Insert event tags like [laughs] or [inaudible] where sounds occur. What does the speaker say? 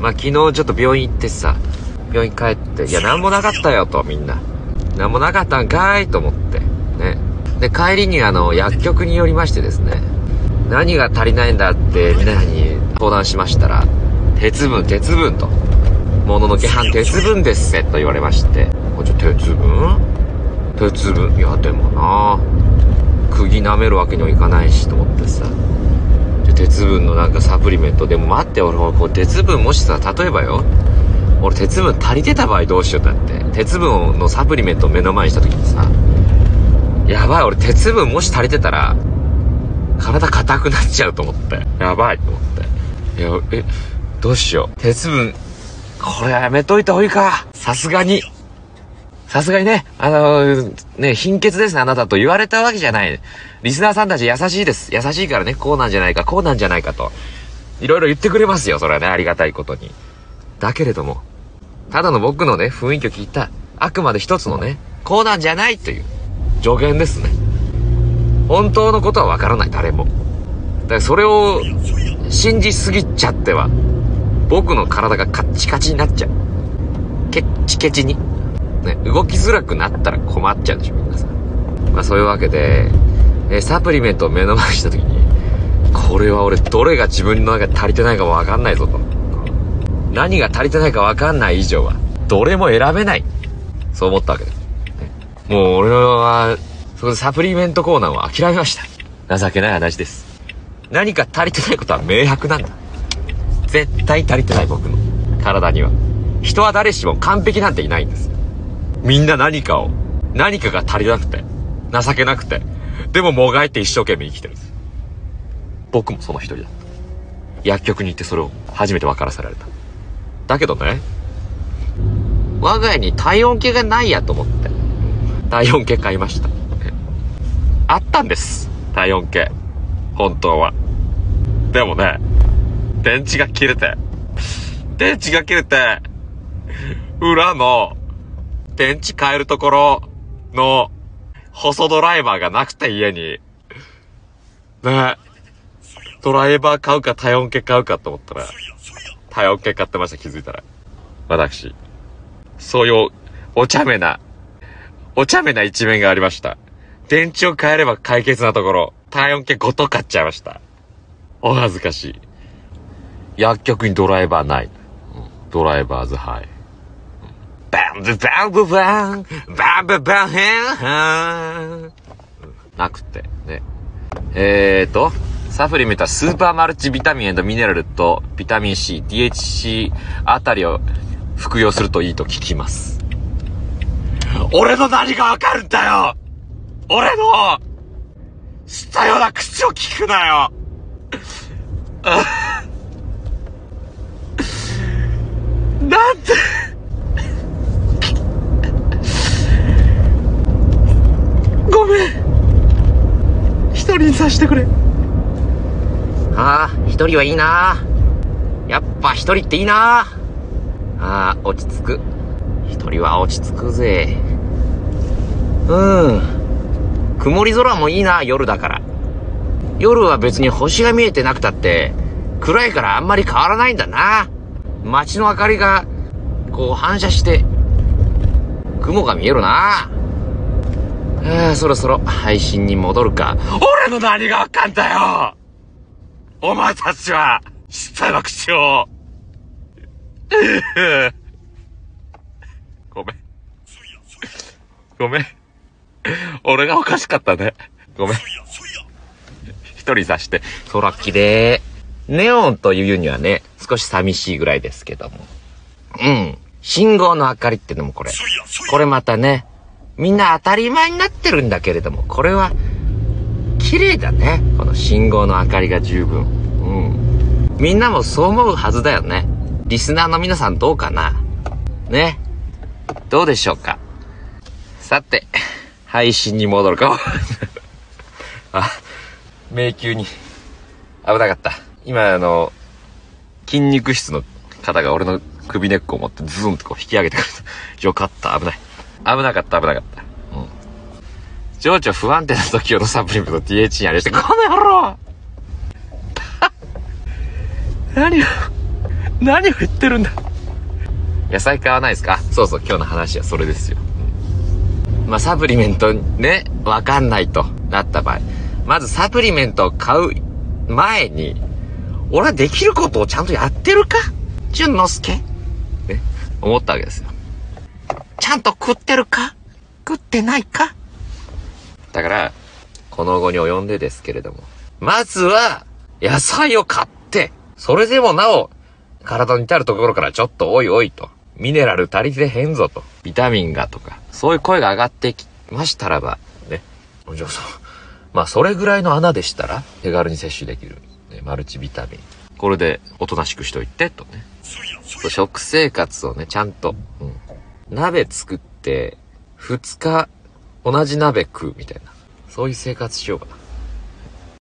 まあ昨日ちょっと病院行ってさ、病院帰って、いや、なんもなかったよと、みんな。なんもなかったんかいと思って。ね。で、帰りにあの、薬局によりましてですね、何が足りないんだって皆さんに相談しましたら、鉄分、鉄分と。もののけ半鉄分ですせと言われまして、こちょ、鉄分？鉄分？いや、でもな釘舐めるわけにはいかないしと思ってさ。鉄分のなんかサプリメント。でも待って、俺、こう鉄分もしさ、例えばよ。俺鉄分足りてた場合どうしようだって。鉄分のサプリメントを目の前にした時にさ、やばい、俺鉄分もし足りてたら、体硬くなっちゃうと思って。やばいと思って。いや、え、どうしよう。鉄分、これやめといた方がいいか。さすがに。さすがにね、あのー、ね、貧血ですね、あなたと言われたわけじゃない。リスナーさんたち優しいです。優しいからね、こうなんじゃないか、こうなんじゃないかと。いろいろ言ってくれますよ、それはね、ありがたいことに。だけれども、ただの僕のね、雰囲気を聞いた、あくまで一つのね、こうなんじゃないという助言ですね。本当のことはわからない、誰も。だからそれを信じすぎちゃっては、僕の体がカッチカチになっちゃう。ケッチケチに。ね、動きづらくなったら困っちゃうでしょ、皆さん。まあそういうわけで、えサプリメントを目の前にした時に、これは俺どれが自分の中で足りてないかわかんないぞと。何が足りてないかわかんない以上は、どれも選べない。そう思ったわけです。ね、もう俺は、そこでサプリメントコーナーを諦めました。情けない話です。何か足りてないことは明白なんだ。絶対足りてない僕の体には。人は誰しも完璧なんていないんです。みんな何かを、何かが足りなくて、情けなくて、でももがいて一生懸命生きてるんです。僕もその一人だった。薬局に行ってそれを初めて分からせられた。だけどね、我が家に体温計がないやと思って、体温計買いました。あったんです。体温計。本当は。でもね、電池が切れて、電池が切れて、裏の電池変えるところの細ドライバーがなくて家に。ねドライバー買うか体温計買うかと思ったら、体温計買ってました、気づいたら。私。そういうお茶目な、お茶目な一面がありました。電池を変えれば解決なところ、体温計ごと買っちゃいました。お恥ずかしい。薬局にドライバーない。ドライバーズハイ。ンブバンブバンバンブバンヘンなくて、ね。えーと、サプリメントはスーパーマルチビタミンミネラルとビタミン C、DHC あたりを服用するといいと聞きます。俺の何がわかるんだよ俺の知ったような口を聞くなよなんてごめん一人にさしてくれ。ああ一人はいいな。やっぱ一人っていいな。ああ落ち着く。一人は落ち着くぜ。うん。曇り空もいいな夜だから。夜は別に星が見えてなくたって暗いからあんまり変わらないんだな。街の明かりが、こう反射して、雲が見えるな。あそろそろ配信に戻るか。俺の何がわかんだよお前たちは、知ったの口を。[laughs] ごめん。ごめん。俺がおかしかったね。ごめん。一人さして、空綺麗。ネオンというにはね、少し寂しいぐらいですけども。うん。信号の明かりってのもこれ。これまたね、みんな当たり前になってるんだけれども、これは、綺麗だね。この信号の明かりが十分。うん。みんなもそう思うはずだよね。リスナーの皆さんどうかなね。どうでしょうかさて、配信に戻るか。[laughs] あ、迷宮に。危なかった。今、あの、筋肉質の方が俺の首根っこを持ってズーンとこう引き上げてくれた。よかった、危ない。危なかった、危なかった。うん。情緒不安定な時用のサプリメント DH にあれして、この野郎 [laughs] 何を、何を言ってるんだ野菜買わないですか?そうそう、今日の話はそれですよ。まあ、サプリメントね、わかんないとなった場合、まずサプリメントを買う前に、俺はできることをちゃんとやってるか?淳之介?ね、思ったわけですよ。ちゃんと食ってるか？食ってないか？だから、この後に及んでですけれども、まずは、野菜を買って、それでもなお、体に至るところからちょっとおいおいと、ミネラル足りてへんぞと、ビタミンがとか、そういう声が上がってきましたらば、ね。じゃあそう、まあそれぐらいの穴でしたら、手軽に摂取できる、ね、マルチビタミン。これでおとなしくしといて、とね。そう食生活をね、ちゃんと、うん。鍋作って、2日、同じ鍋食うみたいな。そういう生活しようかな。